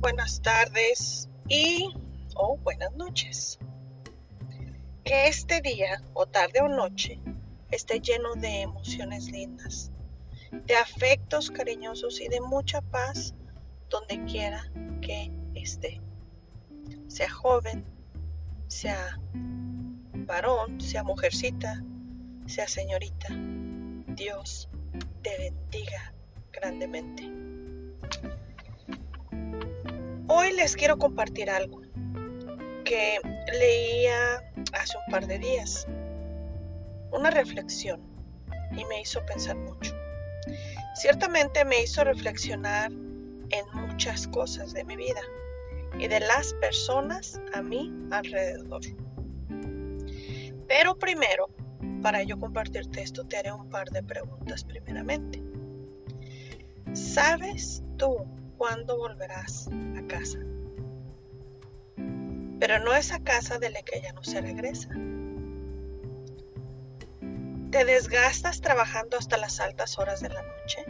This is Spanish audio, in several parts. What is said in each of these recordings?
buenas tardes y o buenas noches. Que este día o tarde o noche esté lleno de emociones lindas, de afectos cariñosos y de mucha paz donde quiera que esté. Sea joven, sea varón, sea mujercita, sea señorita. Dios te bendiga grandemente. Hoy les quiero compartir algo que leía hace un par de días. Una reflexión y me hizo pensar mucho. Ciertamente me hizo reflexionar en muchas cosas de mi vida y de las personas a mi alrededor. Pero primero, para yo compartirte esto, te haré un par de preguntas primeramente. ¿Sabes tú cuándo volverás a casa. Pero no esa casa de la que ya no se regresa. ¿Te desgastas trabajando hasta las altas horas de la noche?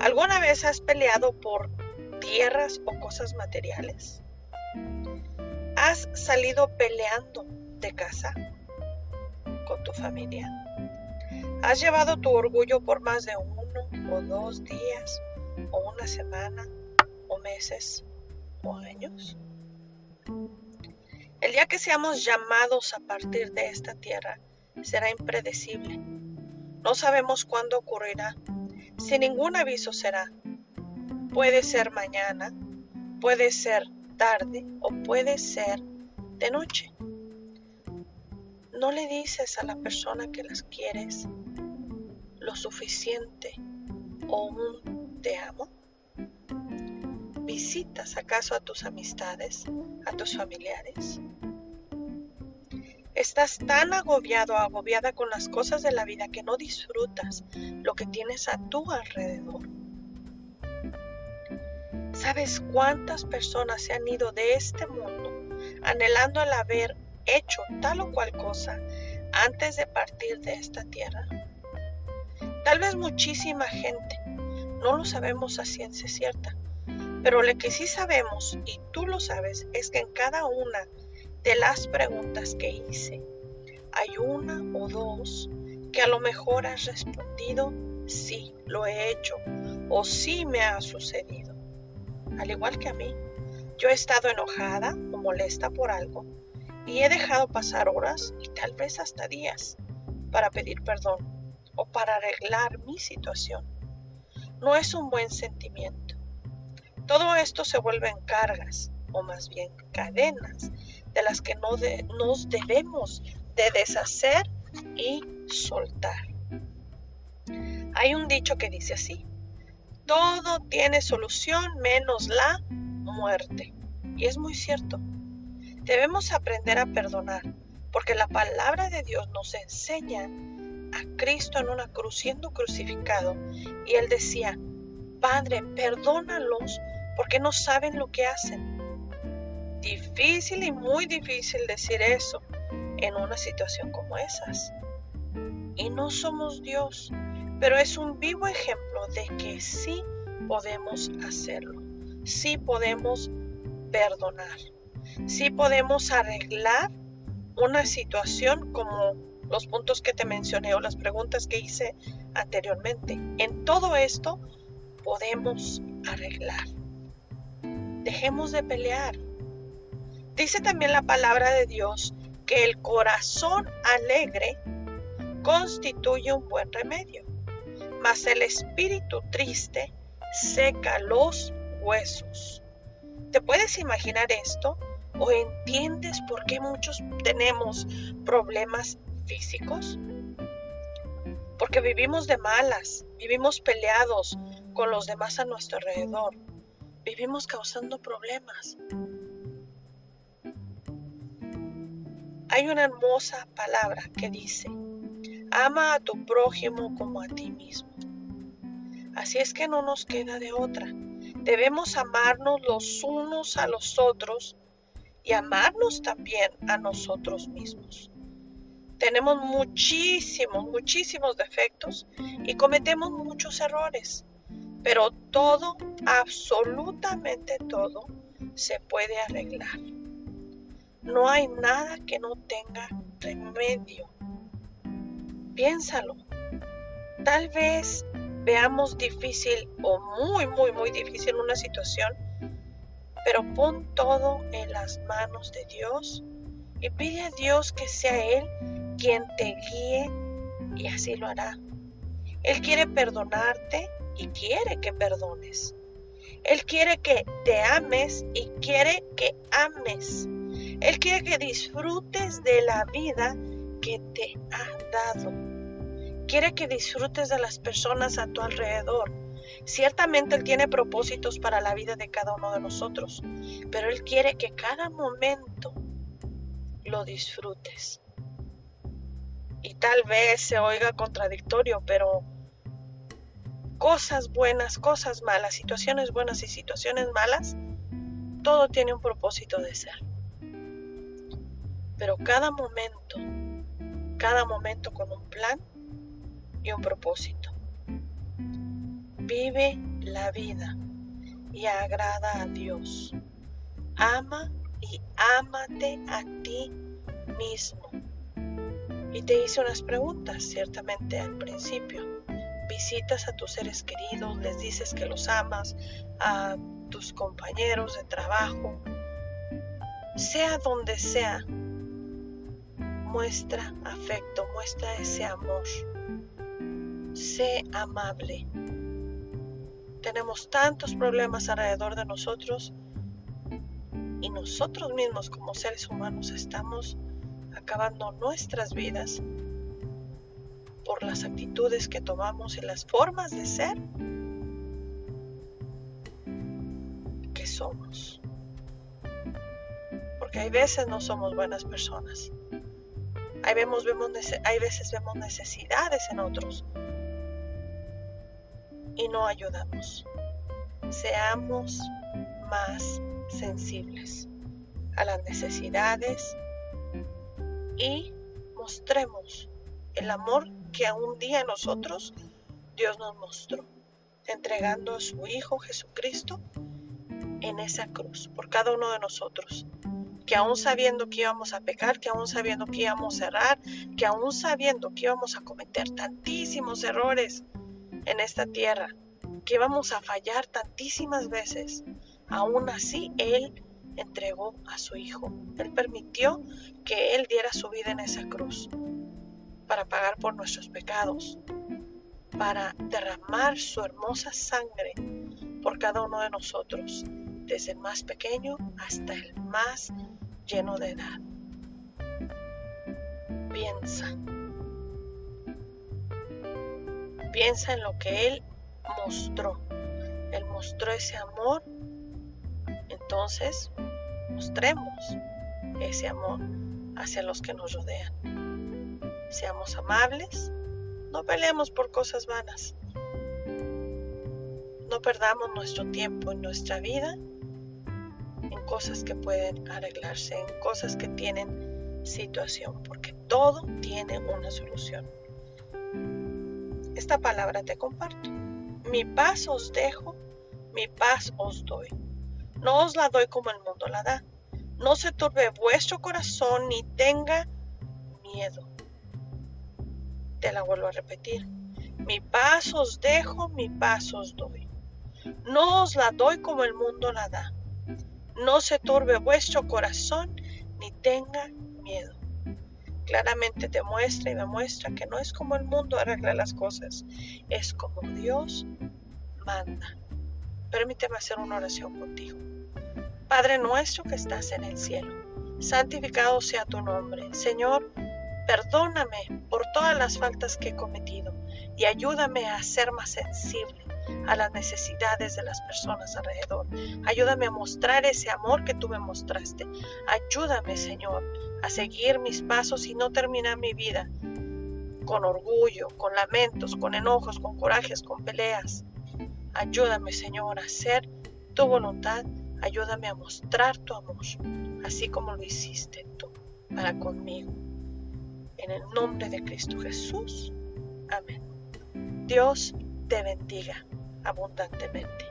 ¿Alguna vez has peleado por tierras o cosas materiales? ¿Has salido peleando de casa con tu familia? ¿Has llevado tu orgullo por más de uno o dos días o una semana o meses o años. El día que seamos llamados a partir de esta tierra será impredecible. No sabemos cuándo ocurrirá. Sin ningún aviso será. Puede ser mañana, puede ser tarde o puede ser de noche. No le dices a la persona que las quieres lo suficiente o un te amo? ¿Visitas acaso a tus amistades, a tus familiares? Estás tan agobiado o agobiada con las cosas de la vida que no disfrutas lo que tienes a tu alrededor. ¿Sabes cuántas personas se han ido de este mundo anhelando el haber hecho tal o cual cosa antes de partir de esta tierra? Tal vez muchísima gente, no lo sabemos a ciencia cierta, pero lo que sí sabemos, y tú lo sabes, es que en cada una de las preguntas que hice, hay una o dos que a lo mejor has respondido, sí, lo he hecho, o sí me ha sucedido. Al igual que a mí, yo he estado enojada o molesta por algo y he dejado pasar horas y tal vez hasta días para pedir perdón o para arreglar mi situación no es un buen sentimiento. Todo esto se vuelve en cargas, o más bien cadenas, de las que no nos debemos de deshacer y soltar. Hay un dicho que dice así, todo tiene solución menos la muerte. Y es muy cierto. Debemos aprender a perdonar, porque la palabra de Dios nos enseña a Cristo en una cruz siendo crucificado y él decía, Padre, perdónalos porque no saben lo que hacen. Difícil y muy difícil decir eso en una situación como esas. Y no somos Dios, pero es un vivo ejemplo de que sí podemos hacerlo. Sí podemos perdonar. Sí podemos arreglar una situación como los puntos que te mencioné o las preguntas que hice anteriormente. En todo esto podemos arreglar. Dejemos de pelear. Dice también la palabra de Dios que el corazón alegre constituye un buen remedio, mas el espíritu triste seca los huesos. ¿Te puedes imaginar esto? ¿O entiendes por qué muchos tenemos problemas físicos? Porque vivimos de malas, vivimos peleados con los demás a nuestro alrededor. Vivimos causando problemas. Hay una hermosa palabra que dice, ama a tu prójimo como a ti mismo. Así es que no nos queda de otra. Debemos amarnos los unos a los otros y amarnos también a nosotros mismos. Tenemos muchísimos, muchísimos defectos y cometemos muchos errores. Pero todo, absolutamente todo, se puede arreglar. No hay nada que no tenga remedio. Piénsalo. Tal vez veamos difícil o muy, muy, muy difícil una situación, pero pon todo en las manos de Dios y pide a Dios que sea Él quien te guíe y así lo hará. Él quiere perdonarte y quiere que perdones. Él quiere que te ames y quiere que ames. Él quiere que disfrutes de la vida que te ha dado. Quiere que disfrutes de las personas a tu alrededor. Ciertamente Él tiene propósitos para la vida de cada uno de nosotros, pero Él quiere que cada momento lo disfrutes. Y tal vez se oiga contradictorio, pero cosas buenas, cosas malas, situaciones buenas y situaciones malas, todo tiene un propósito de ser. Pero cada momento, cada momento con un plan y un propósito. Vive la vida y agrada a Dios. Ama y ámate a ti mismo. Y te hice unas preguntas, ciertamente al principio visitas a tus seres queridos, les dices que los amas, a tus compañeros de trabajo, sea donde sea, muestra afecto, muestra ese amor. Sé amable. Tenemos tantos problemas alrededor de nosotros y nosotros mismos como seres humanos estamos acabando nuestras vidas por las actitudes que tomamos y las formas de ser que somos. Porque hay veces no somos buenas personas. Hay, hay veces vemos necesidades en otros y no ayudamos. Seamos más sensibles a las necesidades y mostremos el amor que a un día nosotros Dios nos mostró, entregando a su Hijo Jesucristo en esa cruz por cada uno de nosotros. Que aún sabiendo que íbamos a pecar, que aún sabiendo que íbamos a errar, que aún sabiendo que íbamos a cometer tantísimos errores en esta tierra, que íbamos a fallar tantísimas veces, aún así Él entregó a su Hijo. Él permitió que Él diera su vida en esa cruz para pagar por nuestros pecados, para derramar su hermosa sangre por cada uno de nosotros, desde el más pequeño hasta el más lleno de edad. Piensa. Piensa en lo que Él mostró. Él mostró ese amor. Entonces, mostremos ese amor hacia los que nos rodean seamos amables, no peleemos por cosas vanas, no perdamos nuestro tiempo en nuestra vida en cosas que pueden arreglarse, en cosas que tienen situación, porque todo tiene una solución. Esta palabra te comparto. Mi paz os dejo, mi paz os doy. No os la doy como el mundo la da. No se turbe vuestro corazón ni tenga miedo. Te la vuelvo a repetir. Mi paz os dejo, mi paz os doy. No os la doy como el mundo la da. No se turbe vuestro corazón ni tenga miedo. Claramente te muestra y me muestra que no es como el mundo arregla las cosas, es como Dios manda. Permíteme hacer una oración contigo. Padre nuestro que estás en el cielo, santificado sea tu nombre. Señor, Perdóname por todas las faltas que he cometido y ayúdame a ser más sensible a las necesidades de las personas alrededor. Ayúdame a mostrar ese amor que tú me mostraste. Ayúdame, Señor, a seguir mis pasos y no terminar mi vida con orgullo, con lamentos, con enojos, con corajes, con peleas. Ayúdame, Señor, a hacer tu voluntad. Ayúdame a mostrar tu amor, así como lo hiciste tú para conmigo. En el nombre de Cristo Jesús. Amén. Dios te bendiga. abundantemente.